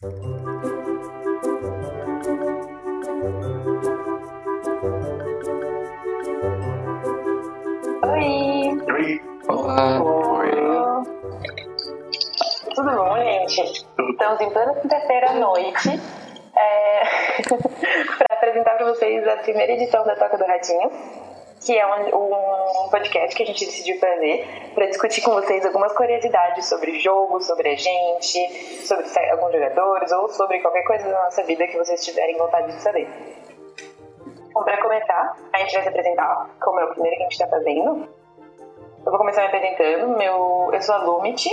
Oi! Oi! Olá! Oi! Tudo bom, gente? Estamos em plena quinta-feira à noite é... para apresentar para vocês a primeira edição da Toca do Ratinho, que é um, um podcast que a gente decidiu fazer para discutir com vocês algumas curiosidades sobre jogo, sobre a gente, sobre alguns jogadores ou sobre qualquer coisa da nossa vida que vocês tiverem vontade de saber. Bom, para começar, a gente vai se apresentar, como é o primeiro que a gente está fazendo. Eu vou começar me apresentando. Meu, eu sou a Lumit,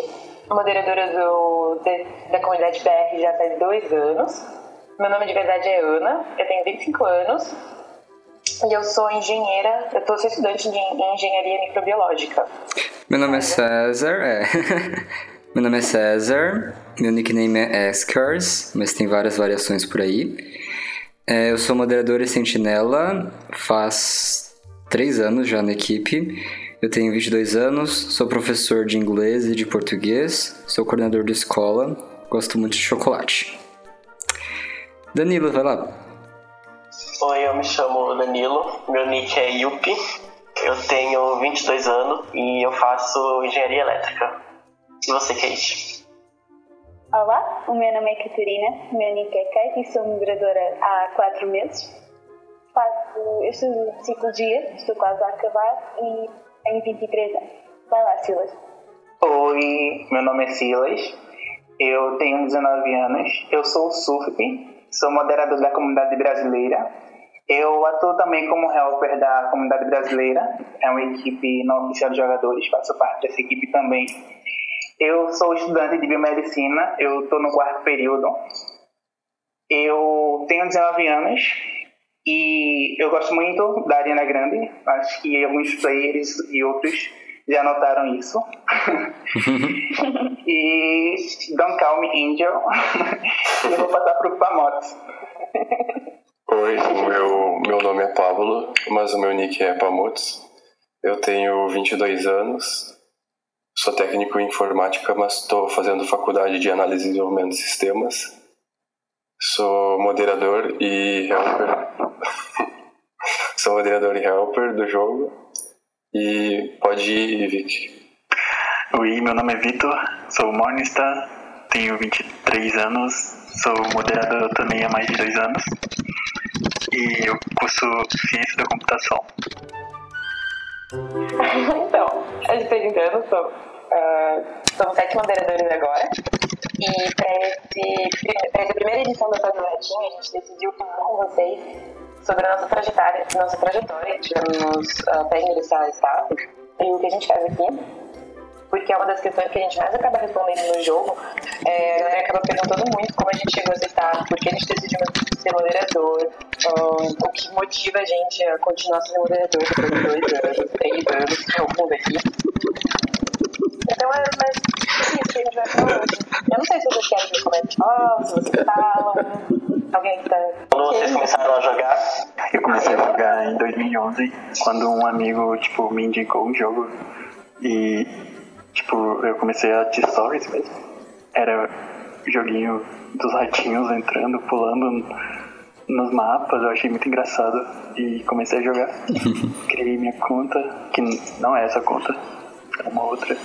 moderadora do, de, da comunidade BR já faz dois anos. Meu nome de verdade é Ana, eu tenho 25 anos e eu sou engenheira, eu sou estudante de engenharia microbiológica. Meu nome é César, é. meu nome é César, meu nickname é Eskars, mas tem várias variações por aí. É, eu sou moderador e sentinela faz três anos já na equipe. Eu tenho 22 anos, sou professor de inglês e de português, sou coordenador de escola, gosto muito de chocolate. Danilo, vai lá. Oi, eu me chamo Danilo, meu nick é Yupi, eu tenho 22 anos e eu faço engenharia elétrica. E você, Kate? Olá, o meu nome é Catarina, meu nick é Kate e sou moderadora há 4 meses. Faço, eu estudo psicologia, estou quase a acabar e tenho 23 anos. Vai lá, Silas. Oi, meu nome é Silas, eu tenho 19 anos, eu sou o SURP, sou moderador da comunidade brasileira. Eu atuo também como helper da comunidade brasileira, é uma equipe não oficial de jogadores, faço parte dessa equipe também. Eu sou estudante de biomedicina, eu estou no quarto período. Eu tenho 19 anos e eu gosto muito da Ariana Grande, acho que alguns players e outros já notaram isso. e Don't Call Me Angel. eu vou passar pro Pamotes. Oi, meu, meu nome é Pablo, mas o meu nick é Pamotes. Eu tenho 22 anos, sou técnico em informática, mas estou fazendo faculdade de análise e desenvolvimento de sistemas. Sou moderador e helper. sou moderador e helper do jogo. E pode ir, Vic. Oi, meu nome é Vitor, sou Morningstar, tenho 23 anos, sou moderador também há mais de dois anos e eu curso Ciência da Computação. então, a gente apresentando, sou, uh, somos sete moderadores agora e para essa primeira edição da Latim a gente decidiu falar com vocês sobre a nossa trajetória, nossa trajetória, tivemos uh, até ingressar a e o que a gente faz aqui porque é uma das questões que a gente mais acaba respondendo no jogo. É, a galera acaba perguntando muito como a gente chegou a estar, por que a gente decidiu ser moderador, um, o que motiva a gente a continuar sendo moderador de dois anos, três anos, que é fundo aqui. Então é mais isso que a gente vai falar hoje. Eu não sei se vocês querem que eu comente, oh, se vocês falam, alguém que tá... Quando vocês começaram a jogar? Eu comecei a jogar em 2011, quando um amigo, tipo, me indicou um jogo e Tipo, eu comecei a de stories mesmo. Era joguinho dos ratinhos entrando, pulando nos mapas, eu achei muito engraçado e comecei a jogar. Criei minha conta, que não é essa conta, é uma outra.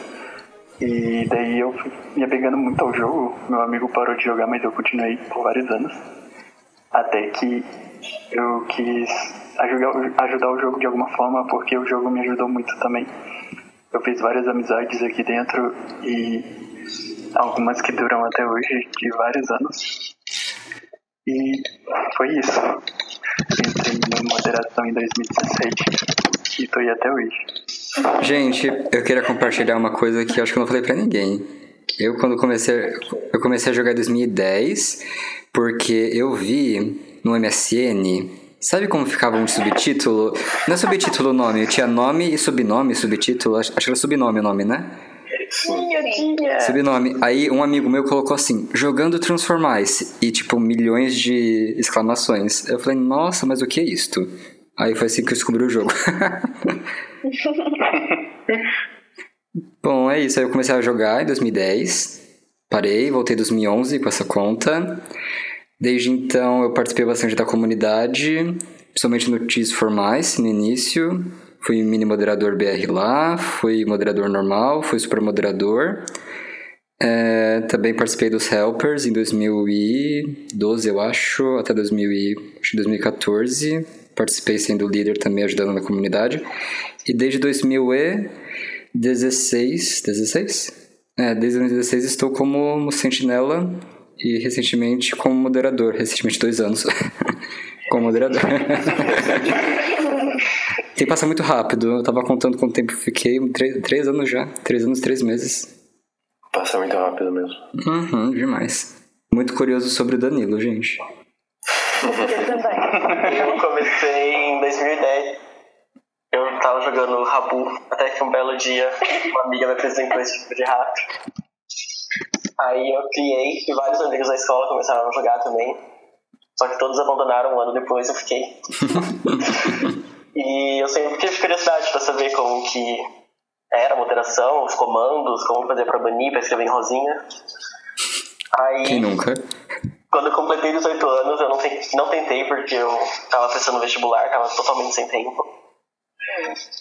E daí eu ia pegando muito ao jogo. Meu amigo parou de jogar, mas eu continuei por vários anos. Até que eu quis ajudar, ajudar o jogo de alguma forma, porque o jogo me ajudou muito também. Eu fiz várias amizades aqui dentro e algumas que duram até hoje, de vários anos. E foi isso. Entrei na moderação em 2017 e tô aí até hoje. Gente, eu queria compartilhar uma coisa que eu acho que eu não falei pra ninguém. Eu quando comecei, eu comecei a jogar em 2010, porque eu vi no MSN Sabe como ficava um subtítulo? Não é subtítulo o nome, tinha nome e subnome, subtítulo, acho que era subnome o nome, né? Eu tinha. Subnome. Aí um amigo meu colocou assim, jogando Transformice, e tipo, milhões de exclamações. Eu falei, nossa, mas o que é isto? Aí foi assim que eu descobri o jogo. Bom, é isso. Aí eu comecei a jogar em 2010. parei, voltei em 2011 com essa conta. Desde então eu participei bastante da comunidade, principalmente no Teas for Mice no início. Fui mini moderador BR lá, fui moderador normal, fui super moderador. É, também participei dos Helpers em 2012, eu acho, até 2000 e, acho que 2014. Participei sendo líder também, ajudando na comunidade. E desde 2016, 16? É, desde 2016 estou como sentinela e recentemente como moderador, recentemente dois anos como moderador. Tem que passar muito rápido, eu tava contando quanto tempo fiquei, três, três anos já, três anos, três meses. Passa muito rápido mesmo. Uhum, demais. Muito curioso sobre o Danilo, gente. Eu também. Eu comecei em 2010. Eu tava jogando Rabu, até que um belo dia uma amiga me apresentou esse tipo de rato. Aí eu criei, e vários amigos da escola começaram a jogar também. Só que todos abandonaram um ano depois, eu fiquei. e eu sempre tive curiosidade pra saber como que era a moderação, os comandos, como fazer pra banir, pra escrever em rosinha. Aí, Quem nunca? quando eu completei 18 anos, eu não, não tentei porque eu tava prestando vestibular, tava totalmente sem tempo.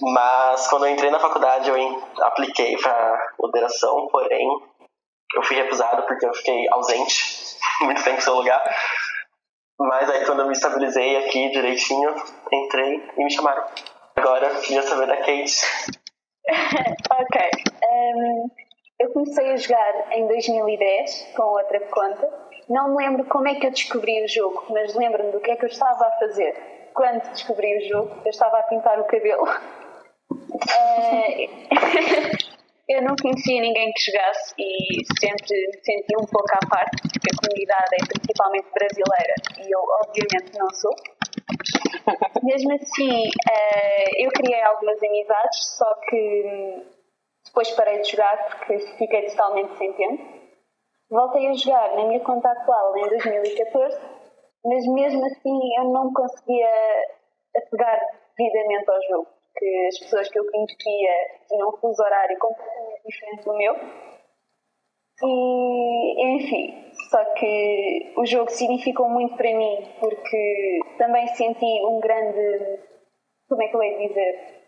Mas quando eu entrei na faculdade, eu apliquei pra moderação, porém eu fui recusado porque eu fiquei ausente muito tempo no seu lugar. Mas aí quando eu me estabilizei aqui direitinho, entrei e me chamaram. Agora queria saber da Kate. Ok. Ehm, eu comecei a jogar em 2010 com outra conta. Não me lembro como é que eu descobri o jogo, mas lembro-me do que é que eu estava a fazer quando descobri o jogo. Eu estava a pintar o cabelo. Eh, eu não conhecia ninguém que jogasse e sempre me senti um pouco à parte, porque a comunidade é principalmente brasileira e eu, obviamente, não sou. Mesmo assim, eh, eu criei algumas amizades, só que hum, depois parei de jogar porque fiquei totalmente sem tempo. Voltei a jogar na minha conta atual em 2014, mas mesmo assim eu não conseguia apegar devidamente ao jogo, porque as pessoas que eu conhecia tinham um fuso horário completamente diferente do meu. E, enfim, só que o jogo significou muito para mim, porque também senti um grande. Como é que eu ia dizer?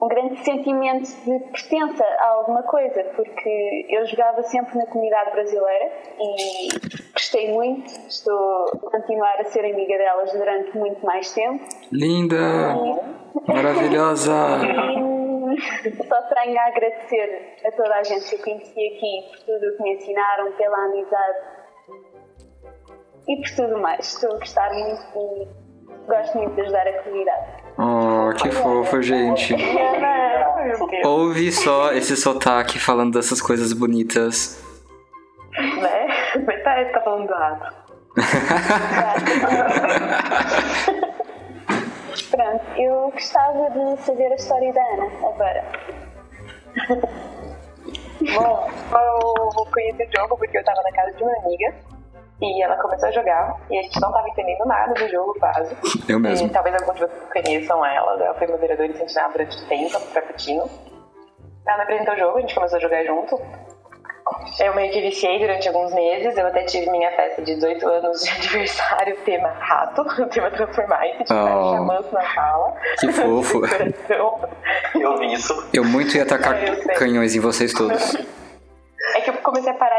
Um grande sentimento de pertença a alguma coisa, porque eu jogava sempre na comunidade brasileira e gostei muito, estou a continuar a ser amiga delas durante muito mais tempo. Linda! Maravilhosa! E só tenho a agradecer a toda a gente que eu conheci aqui por tudo o que me ensinaram, pela amizade e por tudo mais. Estou a gostar muito e gosto muito de ajudar a comunidade. Oh, que fofo, gente. Ouve só esse sotaque falando dessas coisas bonitas. Né? Metade tá falando do rato. Pronto, eu gostava de saber a história da Ana agora. Bom, eu conheci o jogo porque eu tava na casa de uma amiga e ela começou a jogar e a gente não tava entendendo nada do jogo quase. Eu mesmo. E talvez alguns de vocês conheçam ela, ela foi moderadora e sentinela durante tempo, Frappuccino. Ela me apresentou o jogo, a gente começou a jogar junto. Eu meio que viciei durante alguns meses, eu até tive minha festa de 18 anos de aniversário, tema rato, tema Transformice, tipo, Oh. chamando na sala. Que fofo. Coração. Eu vi isso. Eu muito ia atacar canhões em vocês todos.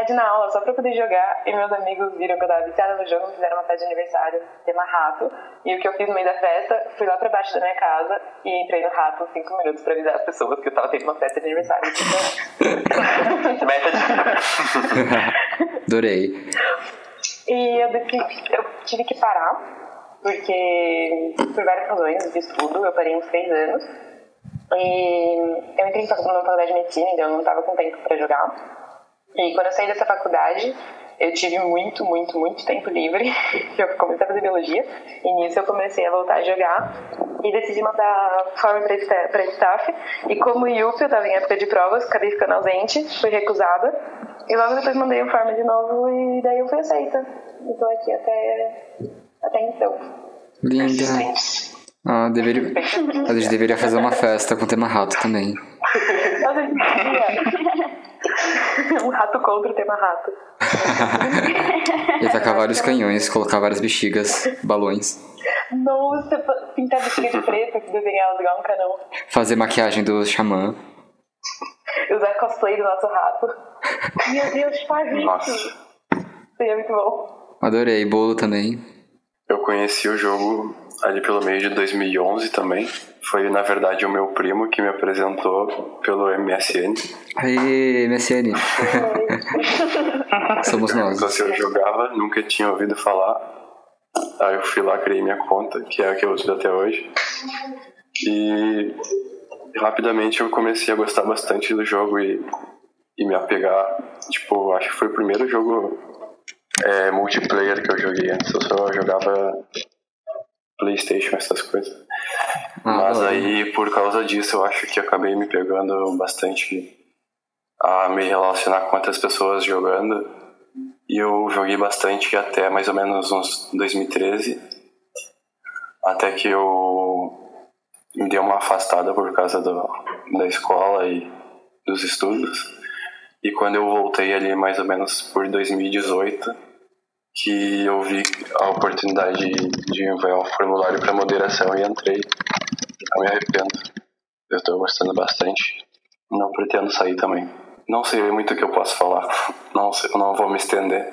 É que eu comecei a parar de ir na aula só pra poder jogar e meus amigos viram que eu tava viciada no jogo, fizeram uma festa de aniversário, tema rato. E o que eu fiz no meio da festa, fui lá pra baixo da minha casa e entrei no rato 5 minutos pra avisar as pessoas que eu tava tendo uma festa de aniversário. De... Adorei. E eu, decidi- eu tive que parar, porque por várias razões de estudo, eu parei uns 3 anos. E eu entrei numa faculdade de medicina, então eu não tava com tempo pra jogar. E quando eu saí dessa faculdade, eu tive muito, muito, muito tempo livre. Eu comecei a fazer biologia. E nisso eu comecei a voltar a jogar. E decidi mandar forma pra staff. E como IUP, eu tava em época de provas, acabei ficando ausente, fui recusada. E logo depois mandei o forma de novo e daí eu fui aceita. E tô aqui até, até então. Linda. Ah, deveria... A gente deveria fazer uma festa com tema rato também. Um rato contra o tema rato. Ia tacar vários canhões, colocar várias bexigas, balões. Nossa, pintar bexiga de preto, desenhar igual um canão. Fazer maquiagem do xamã. Usar cosplay do nosso rato. Meu Deus, faz isso. Nossa. Seria muito bom. Adorei. Bolo também. Eu conheci o jogo ali pelo meio de 2011 também. Foi, na verdade, o meu primo que me apresentou pelo MSN. Aê, MSN. Somos nós. Então, se eu jogava, nunca tinha ouvido falar. Aí eu fui lá, criei minha conta, que é a que eu uso até hoje. E rapidamente eu comecei a gostar bastante do jogo e, e me apegar. Tipo, acho que foi o primeiro jogo é, multiplayer que eu joguei antes. Eu só jogava PlayStation, essas coisas. Ah, Mas aí, por causa disso, eu acho que acabei me pegando bastante a me relacionar com outras pessoas jogando. E eu joguei bastante até mais ou menos uns 2013. Até que eu me dei uma afastada por causa do, da escola e dos estudos. E quando eu voltei ali mais ou menos por 2018, que eu vi a oportunidade de enviar um formulário para moderação e entrei. Não me arrependo. Eu estou gostando bastante. Não pretendo sair também. Não sei muito o que eu posso falar. Não, sei, não vou me estender.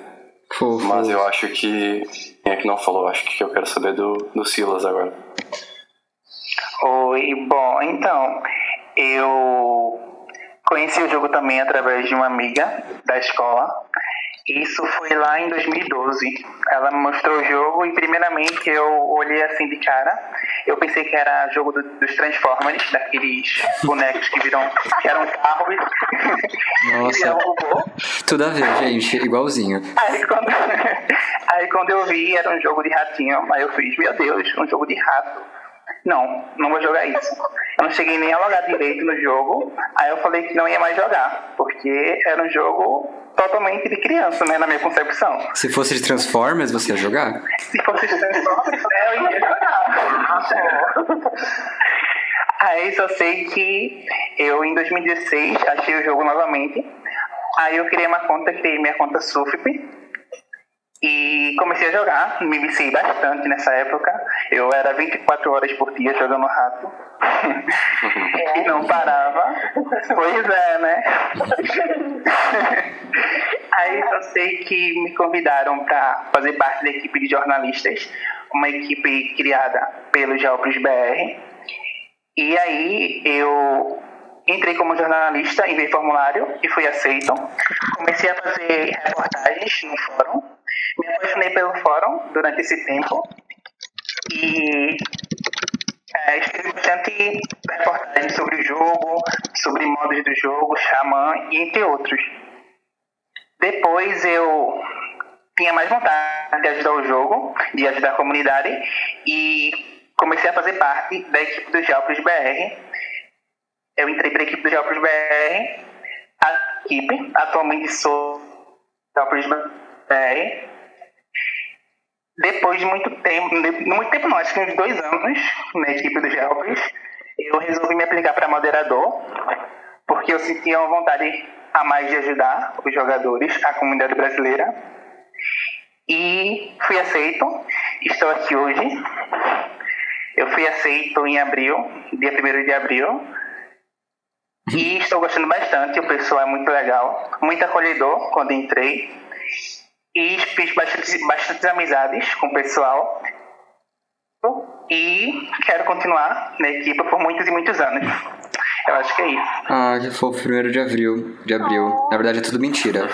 Fofo. Mas eu acho que. Quem é que não falou? Acho que eu quero saber do, do Silas agora. Oi, bom, então, eu conheci o jogo também através de uma amiga da escola. Isso foi lá em 2012. Ela me mostrou o jogo e primeiramente eu olhei assim de cara. Eu pensei que era jogo do- dos Transformers, daqueles bonecos que viram que eram carros. Nossa. e. Tudo a ver, gente. Igualzinho. Aí quando, aí quando eu vi, era um jogo de ratinho. Aí eu fiz, meu Deus, um jogo de rato. Não, não vou jogar isso. Eu não cheguei nem a logar direito no jogo. Aí eu falei que não ia mais jogar. Porque era um jogo totalmente de criança, né? Na minha concepção. Se fosse de Transformers, você ia jogar? Se fosse de Transformers, né, eu ia jogar. Aí só sei que eu em 2016 achei o jogo novamente. Aí eu criei uma conta, criei minha conta Sufip. E comecei a jogar, me viciei bastante nessa época. Eu era 24 horas por dia jogando rato. e não parava. Pois é, né? Aí só sei que me convidaram para fazer parte da equipe de jornalistas, uma equipe criada pelo Geopros BR. E aí eu entrei como jornalista, enviei formulário e fui aceito. Comecei a fazer reportagens no fórum. Me apaixonei pelo fórum durante esse tempo. E é, escrevi bastante reportagens sobre o jogo, sobre modos do jogo, Xamã e entre outros. Depois eu tinha mais vontade de ajudar o jogo, de ajudar a comunidade e comecei a fazer parte da equipe do Geopros BR. Eu entrei para a equipe do Geopros BR, a equipe, atualmente sou Geopros BR. Depois de muito tempo, muito tempo não, acho que uns dois anos na equipe do Geopros, eu resolvi me aplicar para moderador, porque eu sentia uma vontade a mais de ajudar os jogadores, a comunidade brasileira. E fui aceito, estou aqui hoje. Eu fui aceito em abril, dia 1 de abril. E estou gostando bastante, o pessoal é muito legal, muito acolhedor quando entrei. E fiz bastante, bastante amizades com o pessoal. E quero continuar na equipe por muitos e muitos anos. Eu acho que é isso. Ah, que fofo. Primeiro de abril. De abril. Na verdade é tudo mentira.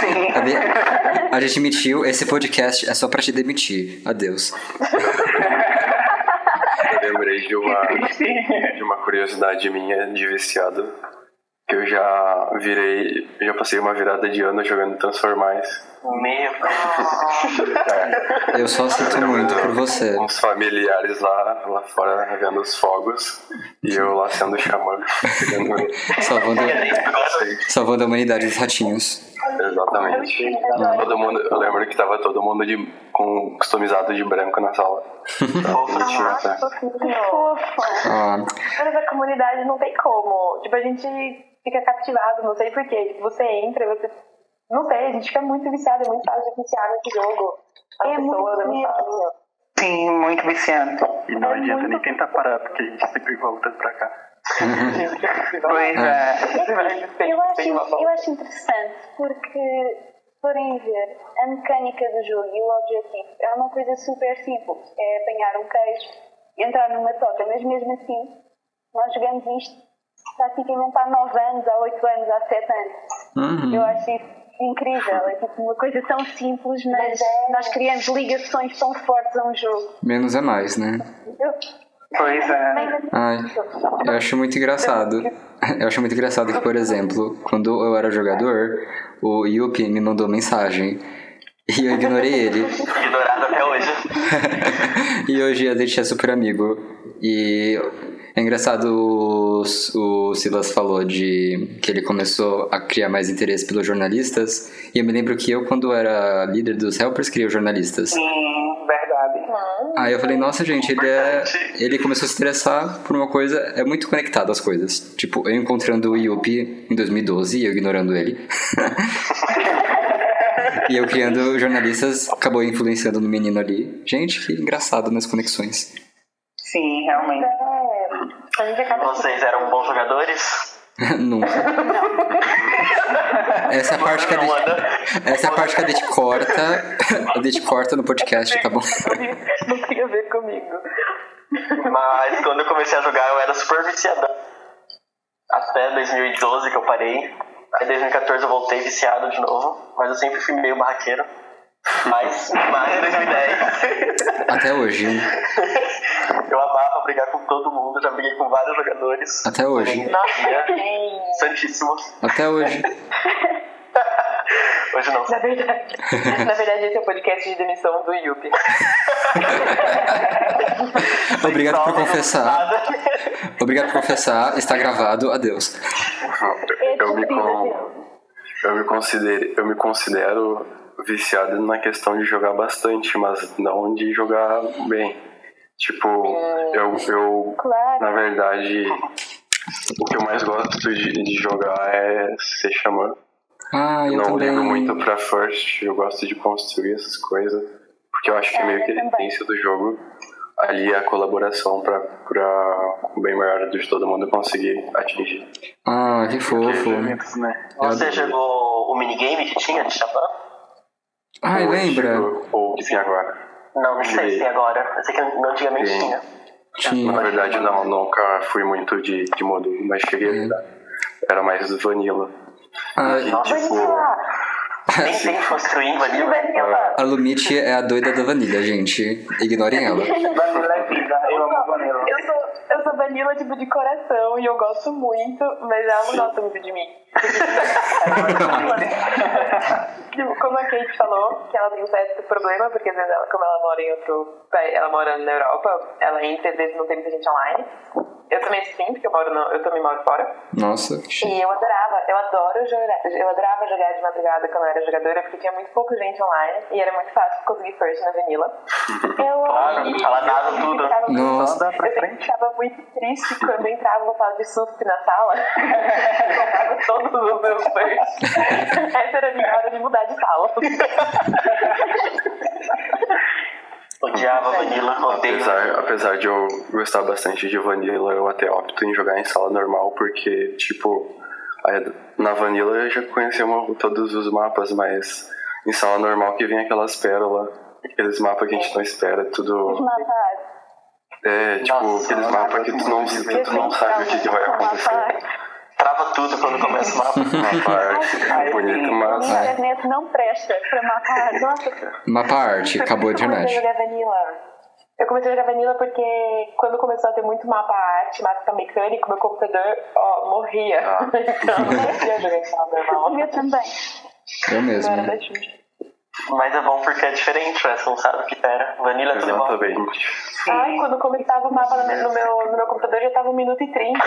Sim. A gente mentiu. Esse podcast é só pra te demitir. Adeus. Eu lembrei de uma, de uma curiosidade minha de viciado. Que eu já virei. Já passei uma virada de ano jogando Transformais. Meu Eu só sinto muito por você. Uns familiares lá, lá fora vendo os fogos. E eu lá sendo xamã. Jogando- Salvando, salvando a humanidade dos ratinhos. Exatamente. Todo mundo, eu lembro que tava todo mundo de, com customizado de branco na sala. Tava bonitinho até. Fofinho. Fofo. Ah, Mas essa comunidade não tem como. Tipo, a gente fica cativado, não sei porquê. Tipo, você entra, você. Não sei, a gente fica muito viciado, é muito fácil de viciar nesse jogo. As É muito pessoas, é muito mesmo. fácil. Sim, muito viciante. E não É adianta muito- nem tentar parar, porque a gente sempre volta pra cá. Pois é. Eu acho, eu acho interessante porque, se forem ver, a mecânica do jogo e o objetivo é uma coisa super simples. É apanhar um queijo, entrar numa toca, mas mesmo assim, nós jogamos isto praticamente há 9 anos, há 8 anos, há 7 anos. Uhum. Eu acho isso incrível. É tipo uma coisa tão simples, mas Mas é- nós criamos ligações tão fortes a um jogo. Menos é mais, né? Pois é. Ai, eu acho muito engraçado. Eu acho muito engraçado que, por exemplo, quando eu era jogador, o Yuppie me mandou mensagem. E eu ignorei ele. Ignorado até hoje. e hoje a gente é super amigo. E é engraçado, o, o Silas falou de que ele começou a criar mais interesse pelos jornalistas. E eu me lembro que eu, quando era líder dos helpers, criei os jornalistas. Sim, verdade. Aí eu falei, nossa gente, ele é. Ele começou a se interessar por uma coisa. É muito conectado às coisas. Tipo, eu encontrando o Yuppie em 2012 e eu ignorando ele. e eu criando jornalistas, acabou influenciando no menino ali. Gente, que engraçado nas conexões. Sim, realmente. A gente acaba. Vocês eram bons jogadores? Nunca. Essa é a parte que a gente, essa é parte que a gente corta. A gente corta no podcast, tá bom? Não tem a ver comigo. Mas quando eu comecei a jogar, eu era super viciadão. Até 2012 que eu parei. Aí em 2014 eu voltei viciado de novo. Mas eu sempre fui meio barraqueiro. Mas, mas em 2010 Até hoje. eu amava brigar com todo mundo. Já briguei com vários jogadores. Até hoje. Nossa, Santíssimo. Até hoje. Hoje não. Na verdade, na verdade, esse é o podcast de demissão do Yuppie. Obrigado por confessar. Obrigado por confessar. Está gravado. Adeus. Eu me, é eu me considero, eu me considero viciado na questão de jogar bastante, mas não de jogar bem. Tipo, eu, eu Claro. na verdade, o que eu mais gosto de, de jogar é ser xamã. Ah, eu não também. ligo muito pra first, eu gosto de construir essas coisas, porque eu acho que É, meio que eu a essência do jogo ali é a colaboração pra, pra o bem maior de todo mundo conseguir atingir. Ah, que fofo. Né? Você jogou o minigame que tinha de Chapéu? Ai, lembra? Ou que tem agora. Não, não sei se tem agora. Eu sei que antigamente Sim. tinha. Tinha. Na verdade, não, nunca fui muito de, de modo, mas cheguei a jogar. Era mais vanilla. Ah, E, Nossa, tipo, Nem tem construir em vanilla. a Lumite é a doida da vanilha, gente. Ignorem ela. É eu amo Vanilla. Eu sou, eu sou vanilla, tipo, de coração e eu gosto muito, mas ela não gosta muito de mim. tipo, como a Kate falou, que ela tem um certo problema, porque às vezes ela, como ela mora em outro ela mora na Europa, ela entra, às vezes não tem muita gente online. Eu também sim, porque eu, moro no, eu também moro fora. Nossa, que chique. E eu adorava, eu adoro jogar, eu adorava jogar de madrugada quando eu era jogadora, porque tinha muito pouca gente online e era muito fácil conseguir first na vanilla. Eu, Claro, ela dava tudo. ficava Nossa. Eu sempre frente. ficava muito triste quando entrava uma fase de susto na sala. eu todos os meus first. Essa era a minha hora de mudar de sala. Odiava vanilla, odeio. Apesar, apesar de eu gostar bastante de Vanilla, eu até opto em jogar em sala normal, porque, tipo, na Vanilla eu já conhecia uma- todos os mapas, mas em sala normal que vem aquelas pérolas, aqueles mapas que a gente não espera, Os tudo. mapas. É, tipo, Nossa, aqueles mapas que tu não, que tu não sabe o que, que vai acontecer. Tudo quando começa o mapa. Uma parte bonita, A mas. minha internet não presta para matar. Nossa, Mapa arte, acabou a Eu comecei a internet. jogar vanilla. Eu comecei a jogar vanilla porque quando começou a ter muito mapa arte, mapa mecânico, meu computador ó, morria. Ah. então eu não conseguia jogar em normal. meu também. Eu Eu mesmo. era da Xuxa. Mas é bom porque é diferente, né? Você não sabe o que era. Vanilla é tudo igual. Exatamente. Ai, quando começava o mapa no meu, no meu, no meu computador já tava 1 minuto e 30.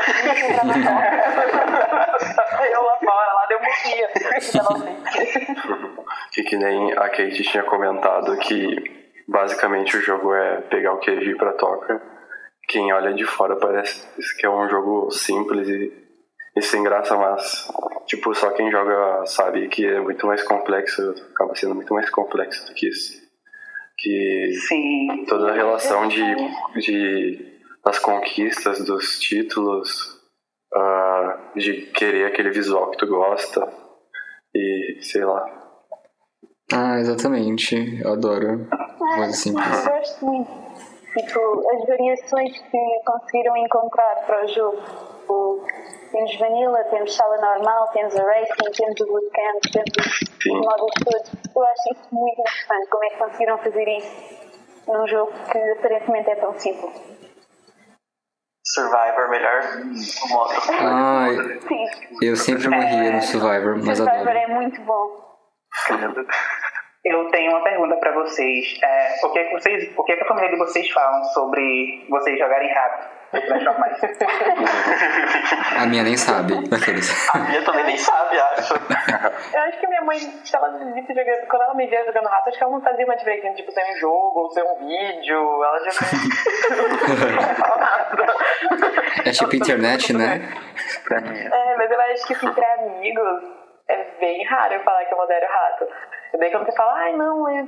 Aí eu lá fora, lá deu morria. Assim. Que, que nem a Kate tinha comentado que basicamente o jogo é pegar o queijo e ir pra toca. Quem olha de fora parece que é um jogo simples e, isso sem graça, mas tipo, só quem joga sabe que é muito mais complexo, acaba sendo muito mais complexo do que isso. Que Sim. toda a relação de, de das conquistas, dos títulos, ah, de querer aquele visual que tu gosta e sei lá. Ah, exatamente. Eu adoro. Coisa simples. Eu gosto muito. Tipo, as variações que conseguiram encontrar para o jogo. Tipo, temos Vanilla, temos sala normal, temos a Racing, temos o Bootcamp, temos Sim. os modos todos. Eu acho isso muito interessante. Como é que conseguiram fazer isso num jogo que aparentemente é tão simples. Survivor, melhor modo. Ai, Sim, eu sempre morria no Survivor, mas Survivor adoro. é muito bom. Eu tenho uma pergunta pra vocês. É, o, que é que vocês. O que é que a família de vocês falam sobre vocês jogarem rápido? A minha nem sabe. Daqueles. A minha também nem sabe, acho. Eu acho que minha mãe, se ela me visse jogando, quando ela me via jogando rato, acho que ela não fazia uma diferença, tipo, ser um jogo ou ser um vídeo. Ela já não fala nada. É tipo internet, né? É, mas eu acho que assim, pra amigos é bem raro eu falar que eu modero rato. E daí quando você fala, ai não, é.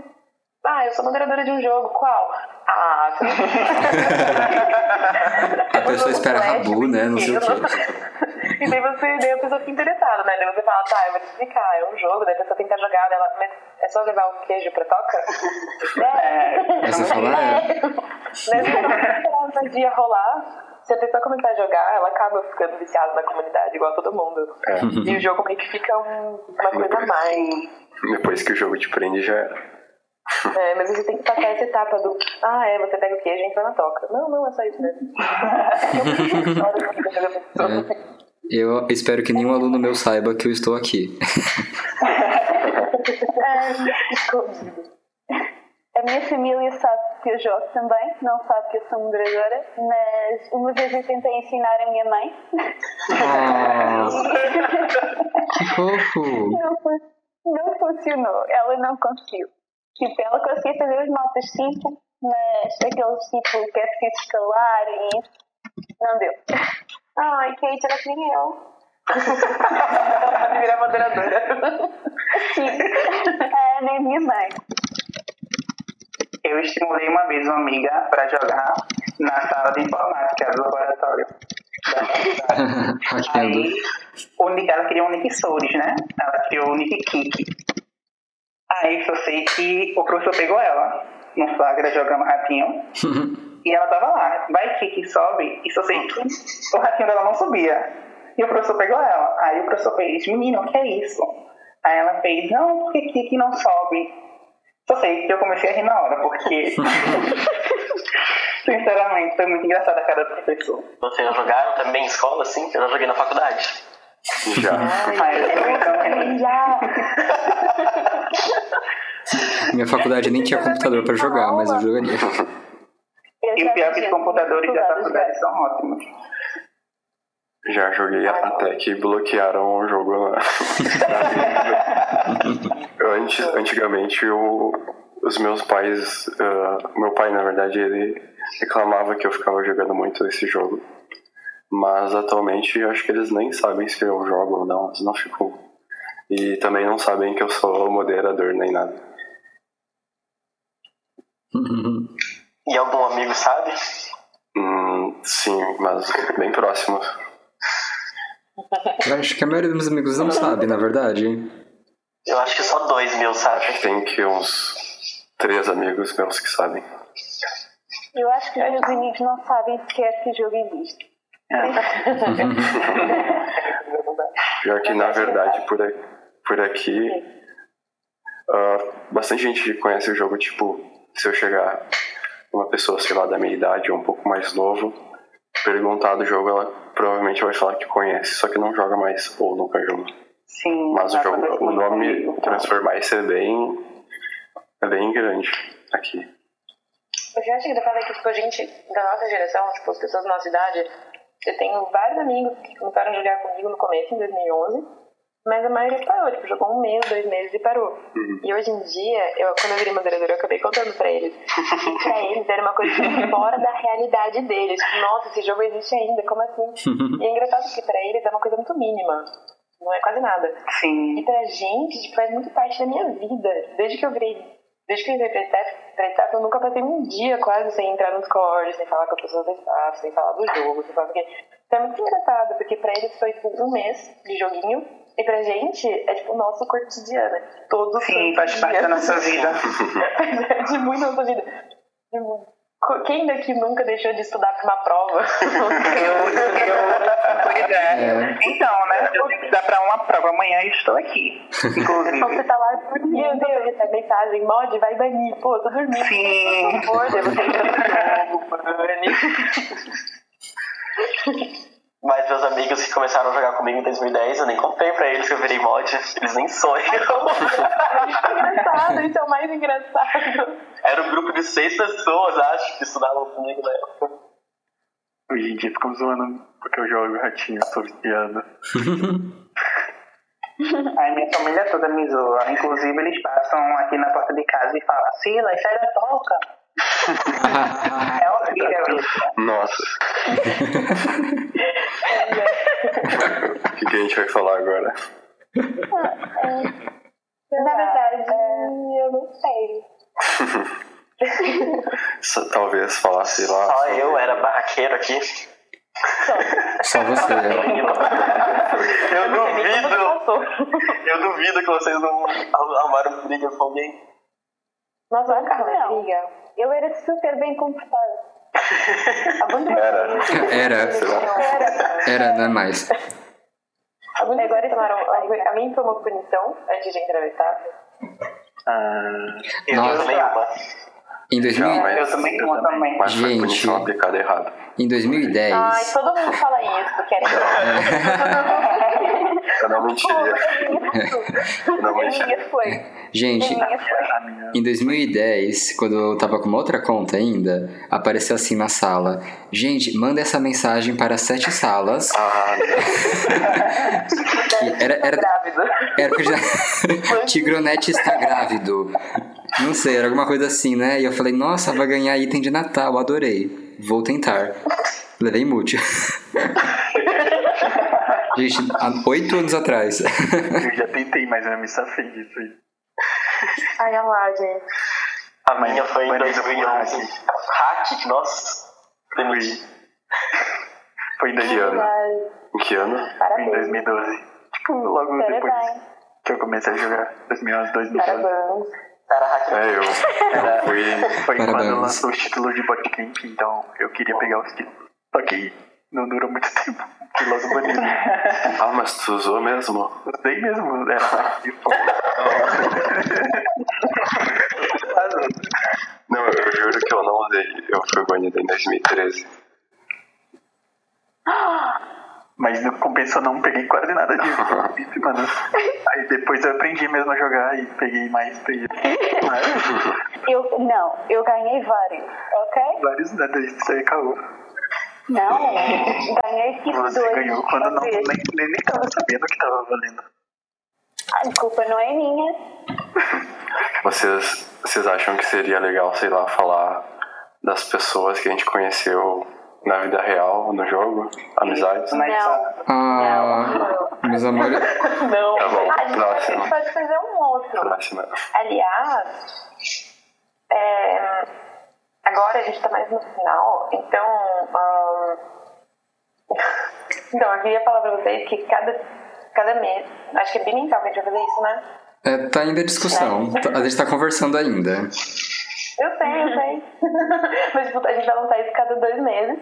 Ah, eu sou moderadora de um jogo, qual? Ah, você A pessoa espera rabu, né? Não sei o quê. E daí você, daí a pessoa fica interessada, né? Daí você fala, tá, eu vou te explicar, é um jogo, daí a pessoa tenta jogar, ela, mas é só levar o queijo pra toca? É. Aí você fala, é. Daí quando o dia rolar, se a pessoa começar a jogar, ela acaba ficando viciada na comunidade, igual todo mundo. E o jogo meio que fica um- uma coisa a mais. Depois que o jogo te prende já era. É, mas você tem que passar essa etapa do ah, é, você pega o queijo e entra na toca. Não, não, é só isso mesmo. É. Eu espero que nenhum aluno meu saiba que eu estou aqui. Escondido. A minha família sabe que eu jogo também, não sabe que eu sou moderadora, mas uma vez eu tentei ensinar a minha mãe. Ah, que fofo! Não, não funcionou, ela não conseguiu. Tipo, ela conseguia fazer os mapas simples, mas aqueles tipo que é preciso escalar e isso, não deu. Ai, Kate, era que nem eu. Virar moderadora. Sim, é minha mãe. Eu estimulei uma vez uma amiga pra jogar na sala de informática do laboratório. Hackeando. Aí, ela queria um nick Souls, né? Ela criou o nick Kiki. Aí só sei que o professor pegou ela no flagra jogando ratinho. e ela tava lá, vai Kiki, sobe. E só sei que o ratinho dela não subia. E o professor pegou ela. Aí o professor fez, menino, o que é isso? Aí ela fez, não, porque Kiki não sobe. Só sei que eu comecei a rir na hora, porque. Sinceramente, foi muito engraçada a cara do professor. Vocês já jogaram também em escola, assim? Eu já joguei na faculdade. Já. Aí eu também também. Já. Minha faculdade nem tinha computador pra jogar, mas eu jogaria. Eu E já o pior é que os computadores da faculdade são ótimos. Já joguei até que bloquearam o jogo lá. Antes, antigamente, o- os meus pais. ah, meu pai, na verdade, ele reclamava que eu ficava jogando muito esse jogo. Mas atualmente eu acho que eles nem sabem se eu jogo ou não, eles não ficam. E também não sabem que eu sou moderador nem nada. E algum amigo sabe? Hum, sim, mas bem próximo. Eu acho que a maioria dos meus amigos não sabe, na verdade. Eu acho que só dois meus sabem. Tem que uns três amigos meus que sabem. Eu acho que os meus amigos não sabem sequer que o jogo existe. Pior que, na verdade, por, a- por aqui, ah, bastante gente conhece o jogo. Tipo, se eu chegar uma pessoa, sei lá, da minha idade ou um pouco mais novo, perguntar do jogo, ela provavelmente vai falar que conhece, só que não joga mais ou nunca jogou. Sim, Mas o jogo, o nome comigo. Transformice é bem, é bem grande aqui. O que eu acho engraçado é que, tipo, a gente da nossa geração, tipo, as pessoas da nossa idade, eu tenho vários amigos que começaram a jogar comigo no começo, em 2011, Mas a maioria parou, tipo, jogou um mês, dois meses e parou. E hoje em dia, eu, quando eu virei moderadora, eu acabei contando pra eles. E pra eles era uma coisa fora da realidade deles. Tipo, nossa, esse jogo existe ainda, como assim? E é engraçado que pra eles é uma coisa muito mínima. Não é quase nada. Sim. E pra gente, tipo, faz muito parte da minha vida. Desde que eu virei. Desde que eu entrei pra staff, pra staff, eu nunca passei um dia quase sem entrar no Discord, sem falar com as pessoas da staff, sem falar do jogo, sem falar do quê. Então é muito engraçado, porque pra eles foi tipo um mês de joguinho, e pra gente é tipo o nosso cotidiano. é Todo Sim, faz parte da nossa vida. Faz parte muito da nossa vida. Quem daqui nunca deixou de estudar pra uma prova? Eu, eu, pois é. É. Então, né? Eu tenho que dar pra uma prova amanhã e estou aqui. Inclusive. Então você tá lá dormindo, você recebe mensagem, mod, vai banir. Pô, tô dormindo. Sim. Por favor, você entra no jogo, bane. Mas meus amigos que começaram a jogar comigo em 2010, eu nem contei pra eles que eu virei mod. Eles nem sonham. engraçado, isso é o mais engraçado. Era um grupo de seis pessoas, acho, que estudavam comigo na época. Hoje em dia ficam zoando porque eu jogo ratinho, sou viciado. A minha família toda me zoa. Inclusive, eles passam aqui na porta de casa e falam: Silas, sai da toca. É horrível isso. Nossa. O que, que a gente vai falar agora? Na verdade, eu não sei. Só- talvez falar, sei lá. Só sobre- eu era barraqueiro aqui. Só você. Eu não sei nem como duvido, eu duvido que vocês não arrumaram briga com alguém. Nossa, olha a briga. Eu era super bem comportada. Era. Era. Era, não é mais. Vocês tomaram. A mim foi uma punição antes de entrar no staff. Ah, Eu Nossa. tomei uma. Em, 2000, Já, Eu também, eu também. Mas foi Gente. punição aplicada errado. em 2010. Ai, todo mundo fala isso, querem. Eu não mentiria. Não mentiria. foi. Gente, foi. Em 2010, quando eu tava com uma outra conta ainda, apareceu assim na sala: Gente, manda essa mensagem para sete salas. Ah, Que era, era, era porque já- Tigronete está grávido. Não sei, era alguma coisa assim, né? E eu falei: Nossa, vai ganhar item de Natal, adorei. Vou tentar. Levei mute. Gente, há oito anos atrás. Eu já tentei, mas eu me safei disso aí. Ai, olha lá, gente. A minha foi em Banida por 2011. Hack, nossa. Foi, Demiti. foi em que 2012. ano? Ai, Em que ano? Foi em Parabéns. 2012. Tipo, logo depois Parabéns. que eu comecei a jogar. 2011, 2012. Parabéns. Era hack. É, eu, eu fui. Foi Parabéns. quando lançou os títulos de Bootcamp, então eu queria pegar os títulos. Só que não durou muito tempo. Que logo banido. Ah, mas tu usou mesmo? Usei mesmo, era de fogo. Não, eu juro que eu não usei. Eu fui banido em 2013. Mas não compensou não, peguei quase nada disso. Mano. Aí depois eu aprendi mesmo a jogar e peguei mais, peguei mais. Eu, não, eu ganhei vários, ok? vários nada isso aí caô. Não, ganhei tipo Você dois. ganhou quando não, nem, nem, nem tava sabendo que tava valendo. A culpa não é minha. Vocês, vocês acham que seria legal, sei lá, falar das pessoas que a gente conheceu na vida real, no jogo? Amizades? Não. Ah, meus amores. Não. Tá bom, a gente próximo. pode fazer um outro. Próxima. Aliás, é, agora a gente tá mais no final, então. ahn, então, eu queria falar pra vocês que cada, cada mês, acho que é bimensal que a gente vai fazer isso, né? É, tá ainda a discussão. A gente tá conversando ainda. Eu sei, eu sei. Mas tipo, a gente vai lançar isso cada dois meses.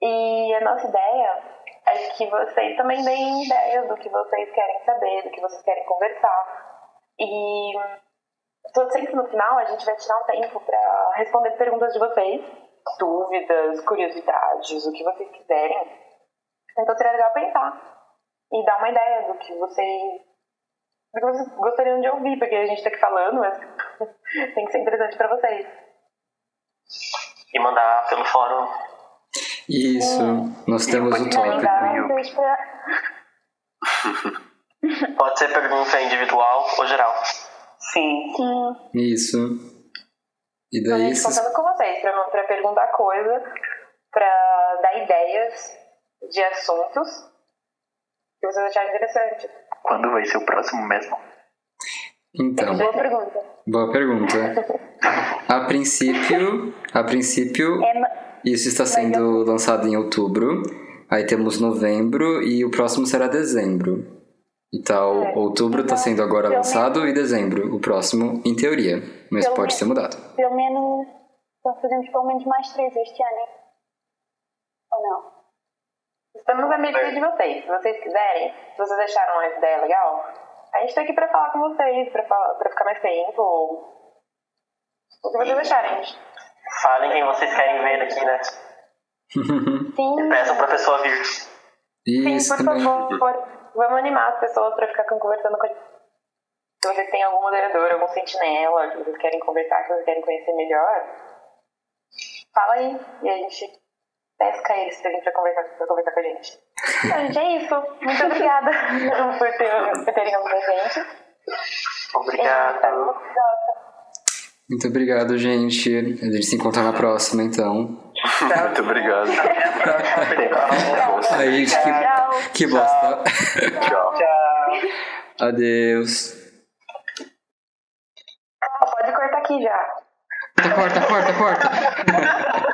E a nossa ideia é que vocês também deem ideias do que vocês querem saber, do que vocês querem conversar. E tô- sempre no final a gente vai tirar um tempo pra responder perguntas de vocês, dúvidas, curiosidades, o que vocês quiserem. Então seria legal pensar e dar uma ideia do que vocês, do que vocês gostariam de ouvir, porque a gente tá aqui falando, mas tem que ser interessante pra vocês. E mandar pelo fórum. Isso, nós temos o tópico. Um pra. Pode ser pergunta individual ou geral. Sim. Sim. Isso. E daí gente, vocês- contando com vocês pra, pra perguntar coisa, pra dar ideias de assuntos que vocês acharem interessante. Quando vai ser o próximo mesmo? Então, Boa pergunta. boa pergunta. A princípio, a princípio, É, ma- isso está sendo lançado em outubro. Aí temos novembro e o próximo será dezembro. Então, É. outubro está sendo agora lançado e dezembro o próximo, em teoria. Mas pode menos. ser mudado. pelo menos. Nós fazemos pelo menos mais três este ano, hein? Ou não? Estamos à medida de vocês. Se vocês quiserem, se vocês acharam uma ideia legal, a gente tá aqui pra falar com vocês, pra, falar, pra ficar mais tempo. ou O que vocês acharem. Falem quem vocês querem ver aqui, né? Sim. Peçam pra pessoa vir. Sim, Isso por também. favor. Vamos animar as pessoas pra ficar conversando com a gente. Se vocês têm algum moderador, algum sentinela que vocês querem conversar, que vocês querem conhecer melhor, fala aí. E a gente pesca eles pra vir pra conversar, pra conversar com a gente. Então, gente, é isso. Muito obrigada por, ter, por terem ouvido a gente. Obrigado. Muito obrigado, gente. A gente se encontra na próxima, então. Muito obrigado. Gente, que, que bosta. Tchau. Tchau. Adeus. Pode cortar aqui já. Corta, corta, corta.